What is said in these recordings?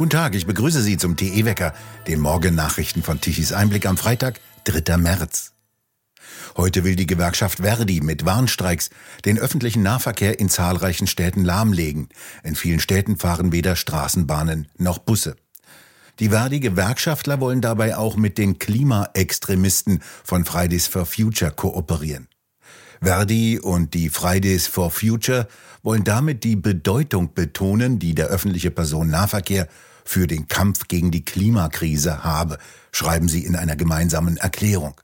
Guten Tag, ich begrüße Sie zum TE-Wecker, den Morgennachrichten von Tichys Einblick am Freitag, 3. März. Heute will die Gewerkschaft Verdi mit Warnstreiks den öffentlichen Nahverkehr in zahlreichen Städten lahmlegen. In vielen Städten fahren weder Straßenbahnen noch Busse. Die Verdi-Gewerkschaftler wollen dabei auch mit den Klimaextremisten von Fridays for Future kooperieren. Verdi und die Fridays for Future wollen damit die Bedeutung betonen, die der öffentliche Personennahverkehr für den Kampf gegen die Klimakrise habe, schreiben sie in einer gemeinsamen Erklärung.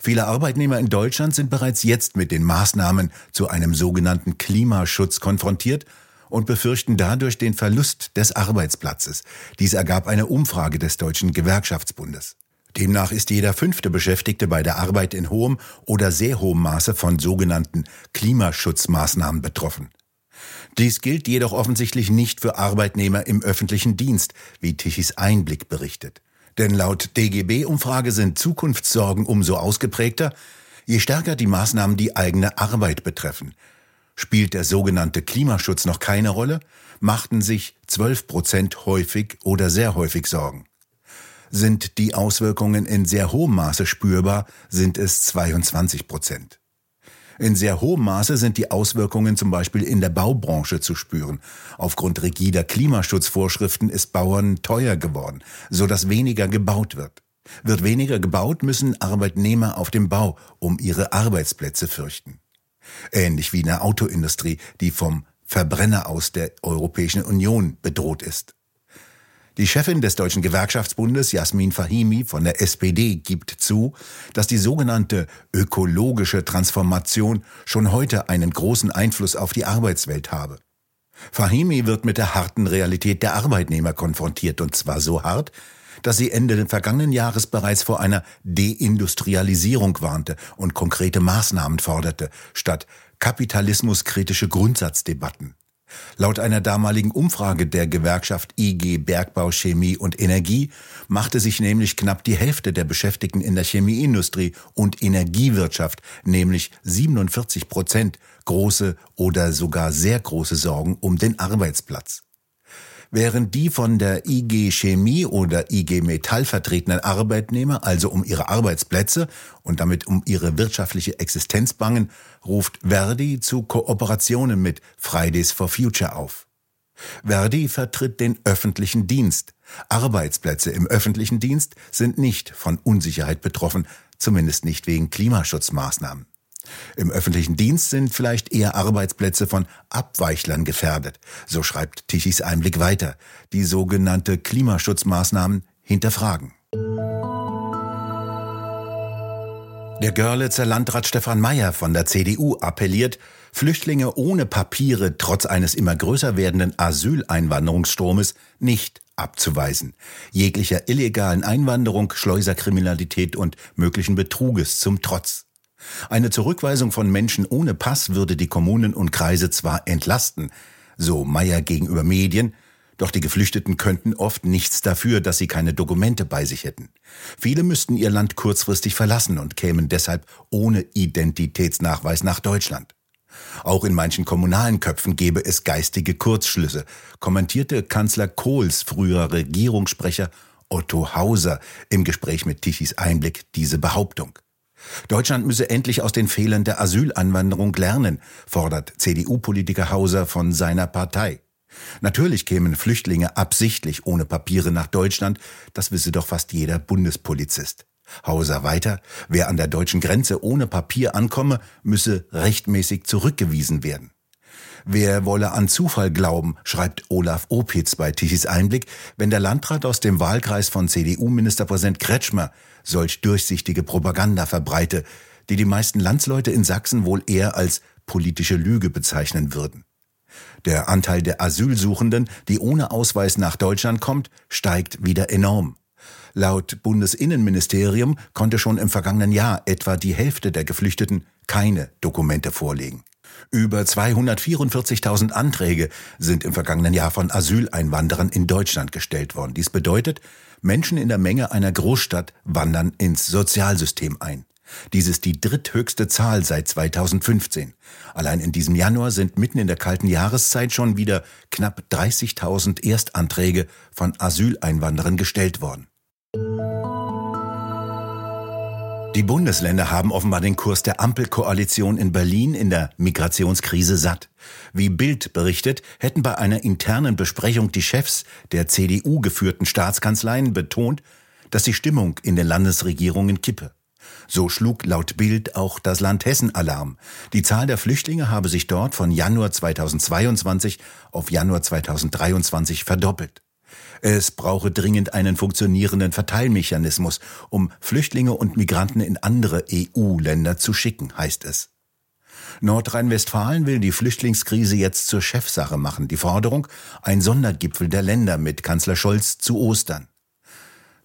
Viele Arbeitnehmer in Deutschland sind bereits jetzt mit den Maßnahmen zu einem sogenannten Klimaschutz konfrontiert und befürchten dadurch den Verlust des Arbeitsplatzes. Dies ergab eine Umfrage des Deutschen Gewerkschaftsbundes. Demnach ist jeder fünfte Beschäftigte bei der Arbeit in hohem oder sehr hohem Maße von sogenannten Klimaschutzmaßnahmen betroffen. Dies gilt jedoch offensichtlich nicht für Arbeitnehmer im öffentlichen Dienst, wie Tichys Einblick berichtet. Denn laut DGB-Umfrage sind Zukunftssorgen umso ausgeprägter, je stärker die Maßnahmen die eigene Arbeit betreffen. Spielt der sogenannte Klimaschutz noch keine Rolle, machten sich 12 Prozent häufig oder sehr häufig Sorgen. Sind die Auswirkungen in sehr hohem Maße spürbar, sind es 22 Prozent. In sehr hohem Maße sind die Auswirkungen zum Beispiel in der Baubranche zu spüren. Aufgrund rigider Klimaschutzvorschriften ist Bauern teuer geworden, so dass weniger gebaut wird. Wird weniger gebaut, müssen Arbeitnehmer auf dem Bau um ihre Arbeitsplätze fürchten. Ähnlich wie in der Autoindustrie, die vom Verbrenner aus der Europäischen Union bedroht ist. Die Chefin des Deutschen Gewerkschaftsbundes, Jasmin Fahimi von der SPD, gibt zu, dass die sogenannte ökologische Transformation schon heute einen großen Einfluss auf die Arbeitswelt habe. Fahimi wird mit der harten Realität der Arbeitnehmer konfrontiert, und zwar so hart, dass sie Ende des vergangenen Jahres bereits vor einer Deindustrialisierung warnte und konkrete Maßnahmen forderte, statt kapitalismuskritische Grundsatzdebatten. Laut einer damaligen Umfrage der Gewerkschaft IG Bergbau, Chemie und Energie machte sich nämlich knapp die Hälfte der Beschäftigten in der Chemieindustrie und Energiewirtschaft, nämlich 47 Prozent, große oder sogar sehr große Sorgen um den Arbeitsplatz während die von der IG Chemie oder IG Metall vertretenen Arbeitnehmer also um ihre Arbeitsplätze und damit um ihre wirtschaftliche Existenz bangen, ruft Verdi zu Kooperationen mit Fridays for Future auf. Verdi vertritt den öffentlichen Dienst. Arbeitsplätze im öffentlichen Dienst sind nicht von Unsicherheit betroffen, zumindest nicht wegen Klimaschutzmaßnahmen. Im öffentlichen Dienst sind vielleicht eher Arbeitsplätze von Abweichlern gefährdet. So schreibt Tichys Einblick weiter. Die sogenannte Klimaschutzmaßnahmen hinterfragen. Der Görlitzer Landrat Stefan Mayer von der CDU appelliert, Flüchtlinge ohne Papiere trotz eines immer größer werdenden Asyleinwanderungsstromes nicht abzuweisen. Jeglicher illegalen Einwanderung, Schleuserkriminalität und möglichen Betruges zum Trotz. Eine Zurückweisung von Menschen ohne Pass würde die Kommunen und Kreise zwar entlasten, so Meyer gegenüber Medien, doch die Geflüchteten könnten oft nichts dafür, dass sie keine Dokumente bei sich hätten. Viele müssten ihr Land kurzfristig verlassen und kämen deshalb ohne Identitätsnachweis nach Deutschland. Auch in manchen kommunalen Köpfen gäbe es geistige Kurzschlüsse, kommentierte Kanzler Kohls früherer Regierungssprecher Otto Hauser im Gespräch mit Tichys Einblick diese Behauptung. Deutschland müsse endlich aus den Fehlern der Asylanwanderung lernen, fordert CDU-Politiker Hauser von seiner Partei. Natürlich kämen Flüchtlinge absichtlich ohne Papiere nach Deutschland, das wisse doch fast jeder Bundespolizist. Hauser weiter, wer an der deutschen Grenze ohne Papier ankomme, müsse rechtmäßig zurückgewiesen werden. Wer wolle an Zufall glauben, schreibt Olaf Opitz bei Tichys Einblick, wenn der Landrat aus dem Wahlkreis von CDU-Ministerpräsident Kretschmer solch durchsichtige Propaganda verbreite, die die meisten Landsleute in Sachsen wohl eher als politische Lüge bezeichnen würden. Der Anteil der Asylsuchenden, die ohne Ausweis nach Deutschland kommt, steigt wieder enorm. Laut Bundesinnenministerium konnte schon im vergangenen Jahr etwa die Hälfte der Geflüchteten keine Dokumente vorlegen. Über 244.000 Anträge sind im vergangenen Jahr von Asyleinwanderern in Deutschland gestellt worden. Dies bedeutet, Menschen in der Menge einer Großstadt wandern ins Sozialsystem ein. Dies ist die dritthöchste Zahl seit 2015. Allein in diesem Januar sind mitten in der kalten Jahreszeit schon wieder knapp 30.000 Erstanträge von Asyleinwanderern gestellt worden. Die Bundesländer haben offenbar den Kurs der Ampelkoalition in Berlin in der Migrationskrise satt. Wie Bild berichtet, hätten bei einer internen Besprechung die Chefs der CDU geführten Staatskanzleien betont, dass die Stimmung in den Landesregierungen kippe. So schlug laut Bild auch das Land Hessen Alarm. Die Zahl der Flüchtlinge habe sich dort von Januar 2022 auf Januar 2023 verdoppelt. Es brauche dringend einen funktionierenden Verteilmechanismus, um Flüchtlinge und Migranten in andere EU-Länder zu schicken, heißt es. Nordrhein-Westfalen will die Flüchtlingskrise jetzt zur Chefsache machen. Die Forderung, ein Sondergipfel der Länder mit Kanzler Scholz zu Ostern.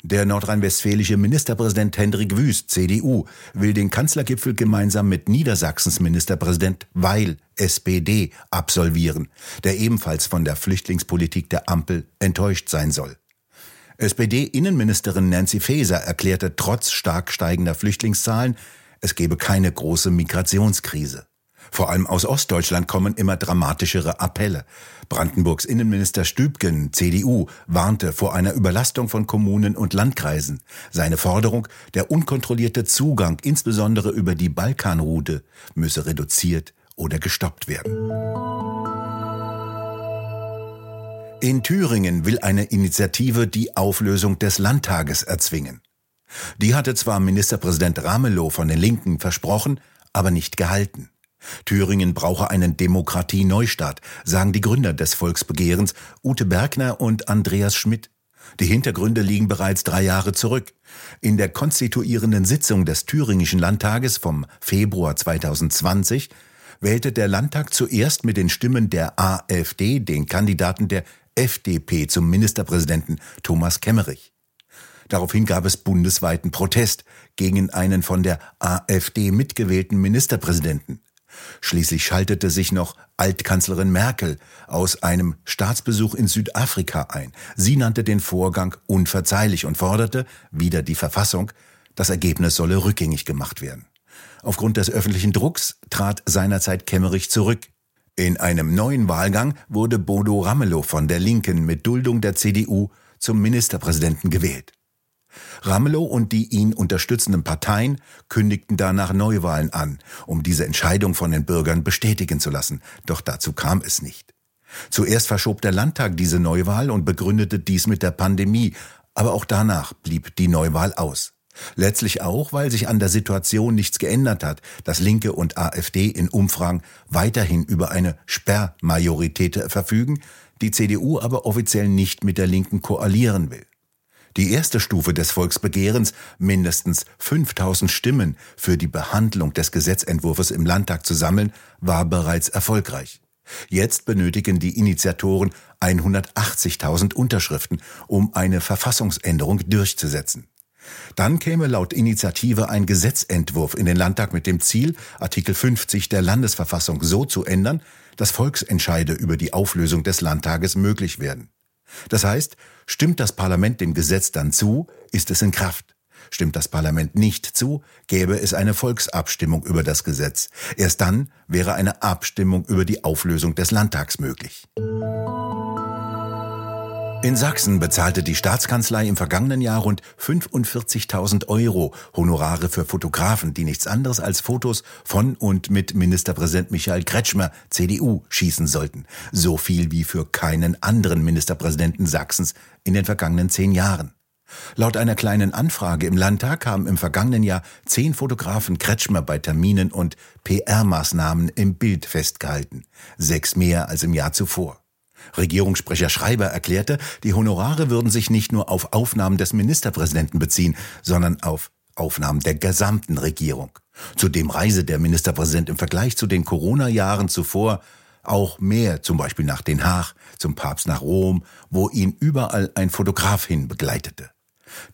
Der nordrhein-westfälische Ministerpräsident Hendrik Wüst, CDU, will den Kanzlergipfel gemeinsam mit Niedersachsens Ministerpräsident Weil, SPD, absolvieren, der ebenfalls von der Flüchtlingspolitik der Ampel enttäuscht sein soll. SPD-Innenministerin Nancy Faeser erklärte trotz stark steigender Flüchtlingszahlen, es gebe keine große Migrationskrise. Vor allem aus Ostdeutschland kommen immer dramatischere Appelle. Brandenburgs Innenminister Stübgen, CDU, warnte vor einer Überlastung von Kommunen und Landkreisen. Seine Forderung, der unkontrollierte Zugang, insbesondere über die Balkanroute, müsse reduziert oder gestoppt werden. In Thüringen will eine Initiative die Auflösung des Landtages erzwingen. Die hatte zwar Ministerpräsident Ramelow von den Linken versprochen, aber nicht gehalten. Thüringen brauche einen Demokratie-Neustart, sagen die Gründer des Volksbegehrens Ute Bergner und Andreas Schmidt. Die Hintergründe liegen bereits drei Jahre zurück. In der konstituierenden Sitzung des Thüringischen Landtages vom Februar 2020 wählte der Landtag zuerst mit den Stimmen der AfD den Kandidaten der FDP zum Ministerpräsidenten Thomas Kemmerich. Daraufhin gab es bundesweiten Protest gegen einen von der AfD mitgewählten Ministerpräsidenten. Schließlich schaltete sich noch Altkanzlerin Merkel aus einem Staatsbesuch in Südafrika ein. Sie nannte den Vorgang unverzeihlich und forderte, wieder die Verfassung, das Ergebnis solle rückgängig gemacht werden. Aufgrund des öffentlichen Drucks trat seinerzeit Kemmerich zurück. In einem neuen Wahlgang wurde Bodo Ramelow von der Linken mit Duldung der CDU zum Ministerpräsidenten gewählt. Ramelow und die ihn unterstützenden Parteien kündigten danach Neuwahlen an, um diese Entscheidung von den Bürgern bestätigen zu lassen. Doch dazu kam es nicht. Zuerst verschob der Landtag diese Neuwahl und begründete dies mit der Pandemie, aber auch danach blieb die Neuwahl aus. Letztlich auch, weil sich an der Situation nichts geändert hat, dass Linke und AfD in Umfragen weiterhin über eine Sperrmajorität verfügen, die CDU aber offiziell nicht mit der Linken koalieren will. Die erste Stufe des Volksbegehrens, mindestens 5000 Stimmen für die Behandlung des Gesetzentwurfs im Landtag zu sammeln, war bereits erfolgreich. Jetzt benötigen die Initiatoren 180.000 Unterschriften, um eine Verfassungsänderung durchzusetzen. Dann käme laut Initiative ein Gesetzentwurf in den Landtag mit dem Ziel, Artikel 50 der Landesverfassung so zu ändern, dass Volksentscheide über die Auflösung des Landtages möglich werden. Das heißt, stimmt das Parlament dem Gesetz dann zu, ist es in Kraft. Stimmt das Parlament nicht zu, gäbe es eine Volksabstimmung über das Gesetz. Erst dann wäre eine Abstimmung über die Auflösung des Landtags möglich. In Sachsen bezahlte die Staatskanzlei im vergangenen Jahr rund 45.000 Euro Honorare für Fotografen, die nichts anderes als Fotos von und mit Ministerpräsident Michael Kretschmer, CDU, schießen sollten. So viel wie für keinen anderen Ministerpräsidenten Sachsens in den vergangenen zehn Jahren. Laut einer kleinen Anfrage im Landtag haben im vergangenen Jahr zehn Fotografen Kretschmer bei Terminen und PR-Maßnahmen im Bild festgehalten. Sechs mehr als im Jahr zuvor. Regierungssprecher Schreiber erklärte, die Honorare würden sich nicht nur auf Aufnahmen des Ministerpräsidenten beziehen, sondern auf Aufnahmen der gesamten Regierung. Zudem reise der Ministerpräsident im Vergleich zu den Corona-Jahren zuvor auch mehr, zum Beispiel nach Den Haag, zum Papst nach Rom, wo ihn überall ein Fotograf hin begleitete.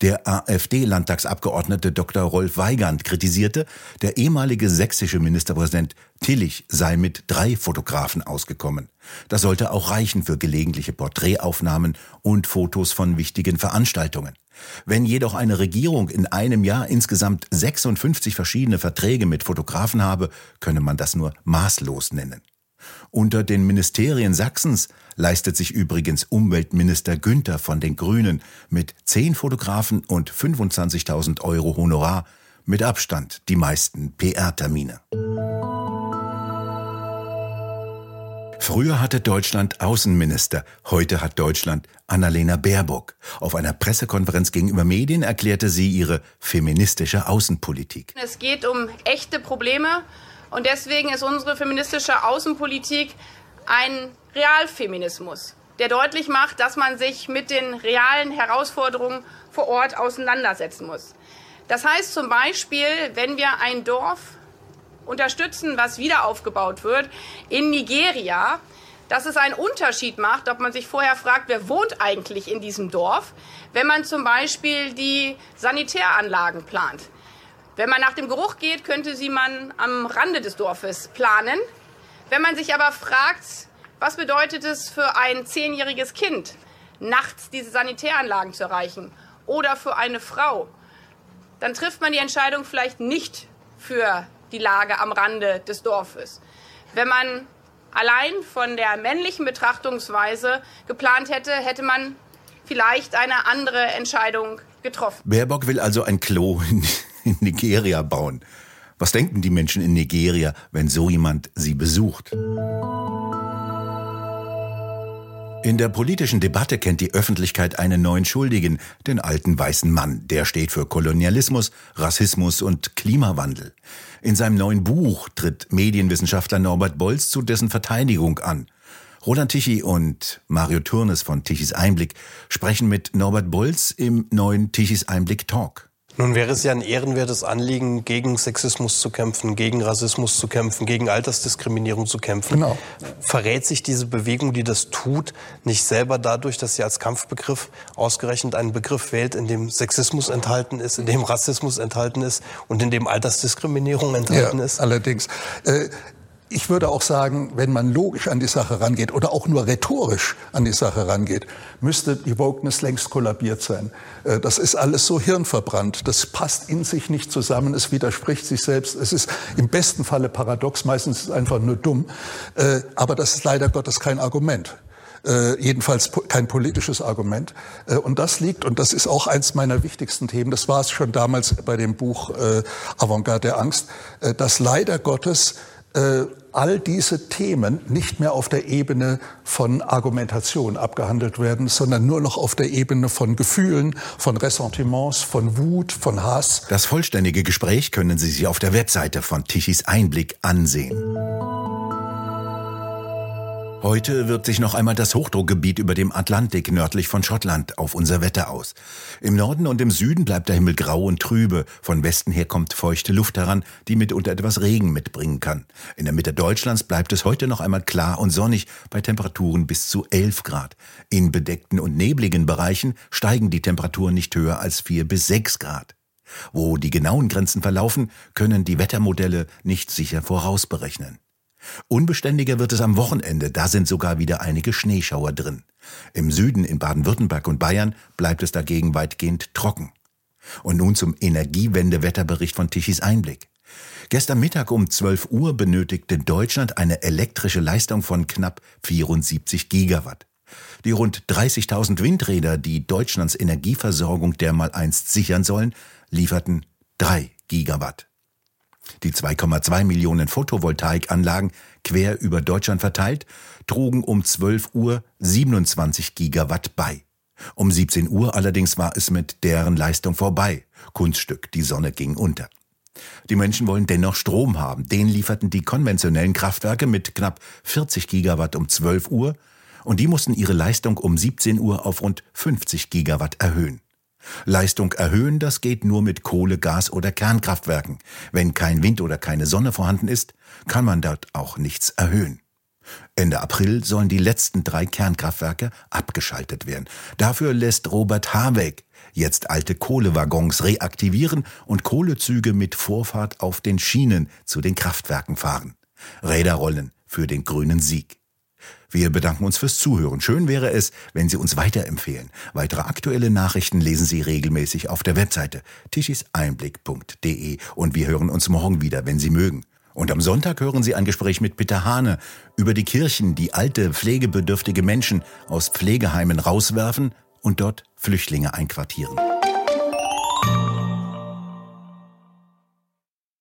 Der AfD-Landtagsabgeordnete Dr. Rolf Weigand kritisierte, der ehemalige sächsische Ministerpräsident Tillich sei mit drei Fotografen ausgekommen. Das sollte auch reichen für gelegentliche Porträtaufnahmen und Fotos von wichtigen Veranstaltungen. Wenn jedoch eine Regierung in einem Jahr insgesamt 56 verschiedene Verträge mit Fotografen habe, könne man das nur maßlos nennen. Unter den Ministerien Sachsens leistet sich übrigens Umweltminister Günther von den Grünen mit zehn Fotografen und 25.000 Euro Honorar mit Abstand die meisten PR-Termine. Früher hatte Deutschland Außenminister, heute hat Deutschland Annalena Baerbock. Auf einer Pressekonferenz gegenüber Medien erklärte sie ihre feministische Außenpolitik. Es geht um echte Probleme und deswegen ist unsere feministische Außenpolitik ein Realfeminismus, der deutlich macht, dass man sich mit den realen Herausforderungen vor Ort auseinandersetzen muss. Das heißt zum Beispiel, wenn wir ein Dorf unterstützen, was wieder aufgebaut wird in Nigeria, dass es einen Unterschied macht, ob man sich vorher fragt, wer wohnt eigentlich in diesem Dorf, wenn man zum Beispiel die Sanitäranlagen plant. Wenn man nach dem Geruch geht, könnte sie man am Rande des Dorfes planen. Wenn man sich aber fragt, was bedeutet es für ein zehnjähriges Kind, nachts diese Sanitäranlagen zu erreichen oder für eine Frau, dann trifft man die Entscheidung vielleicht nicht für die Lage am Rande des Dorfes. Wenn man allein von der männlichen Betrachtungsweise geplant hätte, hätte man vielleicht eine andere Entscheidung getroffen. Baerbock will also ein Klo in, in Nigeria bauen. Was denken die Menschen in Nigeria, wenn so jemand sie besucht? In der politischen Debatte kennt die Öffentlichkeit einen neuen Schuldigen, den alten weißen Mann. Der steht für Kolonialismus, Rassismus und Klimawandel. In seinem neuen Buch tritt Medienwissenschaftler Norbert Bolz zu dessen Verteidigung an. Roland Tichy und Mario Turnes von Tichys Einblick sprechen mit Norbert Bolz im neuen Tichys Einblick Talk. Nun wäre es ja ein ehrenwertes Anliegen, gegen Sexismus zu kämpfen, gegen Rassismus zu kämpfen, gegen Altersdiskriminierung zu kämpfen. Genau. Verrät sich diese Bewegung, die das tut, nicht selber dadurch, dass sie als Kampfbegriff ausgerechnet einen Begriff wählt, in dem Sexismus enthalten ist, in dem Rassismus enthalten ist und in dem Altersdiskriminierung enthalten ja, ist? Allerdings. Äh, ich würde auch sagen, wenn man logisch an die Sache rangeht oder auch nur rhetorisch an die Sache rangeht, müsste die Wokeness längst kollabiert sein. Äh, das ist alles so hirnverbrannt. Das passt in sich nicht zusammen. Es widerspricht sich selbst. Es ist im besten Falle paradox. Meistens ist es einfach nur dumm. Äh, aber das ist leider Gottes kein Argument. Äh, jedenfalls kein politisches Argument. Äh, und das liegt, und das ist auch eins meiner wichtigsten Themen, das war es schon damals bei dem Buch äh, Avantgarde der Angst, äh, dass leider Gottes äh, all diese Themen nicht mehr auf der Ebene von Argumentation abgehandelt werden, sondern nur noch auf der Ebene von Gefühlen, von Ressentiments, von Wut, von Hass. Das vollständige Gespräch können Sie sich auf der Webseite von Tichys Einblick ansehen. Heute wirkt sich noch einmal das Hochdruckgebiet über dem Atlantik nördlich von Schottland auf unser Wetter aus. Im Norden und im Süden bleibt der Himmel grau und trübe. Von Westen her kommt feuchte Luft heran, die mitunter etwas Regen mitbringen kann. In der Mitte Deutschlands bleibt es heute noch einmal klar und sonnig bei Temperaturen bis zu 11 Grad. In bedeckten und nebligen Bereichen steigen die Temperaturen nicht höher als 4 bis 6 Grad. Wo die genauen Grenzen verlaufen, können die Wettermodelle nicht sicher vorausberechnen. Unbeständiger wird es am Wochenende, da sind sogar wieder einige Schneeschauer drin. Im Süden in Baden-Württemberg und Bayern bleibt es dagegen weitgehend trocken. Und nun zum Energiewende-Wetterbericht von Tichys Einblick. Gestern Mittag um 12 Uhr benötigte Deutschland eine elektrische Leistung von knapp 74 Gigawatt. Die rund 30.000 Windräder, die Deutschlands Energieversorgung dermaleinst sichern sollen, lieferten 3 Gigawatt. Die 2,2 Millionen Photovoltaikanlagen quer über Deutschland verteilt trugen um 12 Uhr 27 Gigawatt bei. Um 17 Uhr allerdings war es mit deren Leistung vorbei. Kunststück, die Sonne ging unter. Die Menschen wollen dennoch Strom haben. Den lieferten die konventionellen Kraftwerke mit knapp 40 Gigawatt um 12 Uhr und die mussten ihre Leistung um 17 Uhr auf rund 50 Gigawatt erhöhen. Leistung erhöhen, das geht nur mit Kohle, Gas oder Kernkraftwerken. Wenn kein Wind oder keine Sonne vorhanden ist, kann man dort auch nichts erhöhen. Ende April sollen die letzten drei Kernkraftwerke abgeschaltet werden. Dafür lässt Robert Habeck jetzt alte Kohlewaggons reaktivieren und Kohlezüge mit Vorfahrt auf den Schienen zu den Kraftwerken fahren. Räder rollen für den grünen Sieg. Wir bedanken uns fürs Zuhören. Schön wäre es, wenn Sie uns weiterempfehlen. Weitere aktuelle Nachrichten lesen Sie regelmäßig auf der Webseite tischiseinblick.de und wir hören uns morgen wieder, wenn Sie mögen. Und am Sonntag hören Sie ein Gespräch mit Peter Hane über die Kirchen, die alte, pflegebedürftige Menschen aus Pflegeheimen rauswerfen und dort Flüchtlinge einquartieren.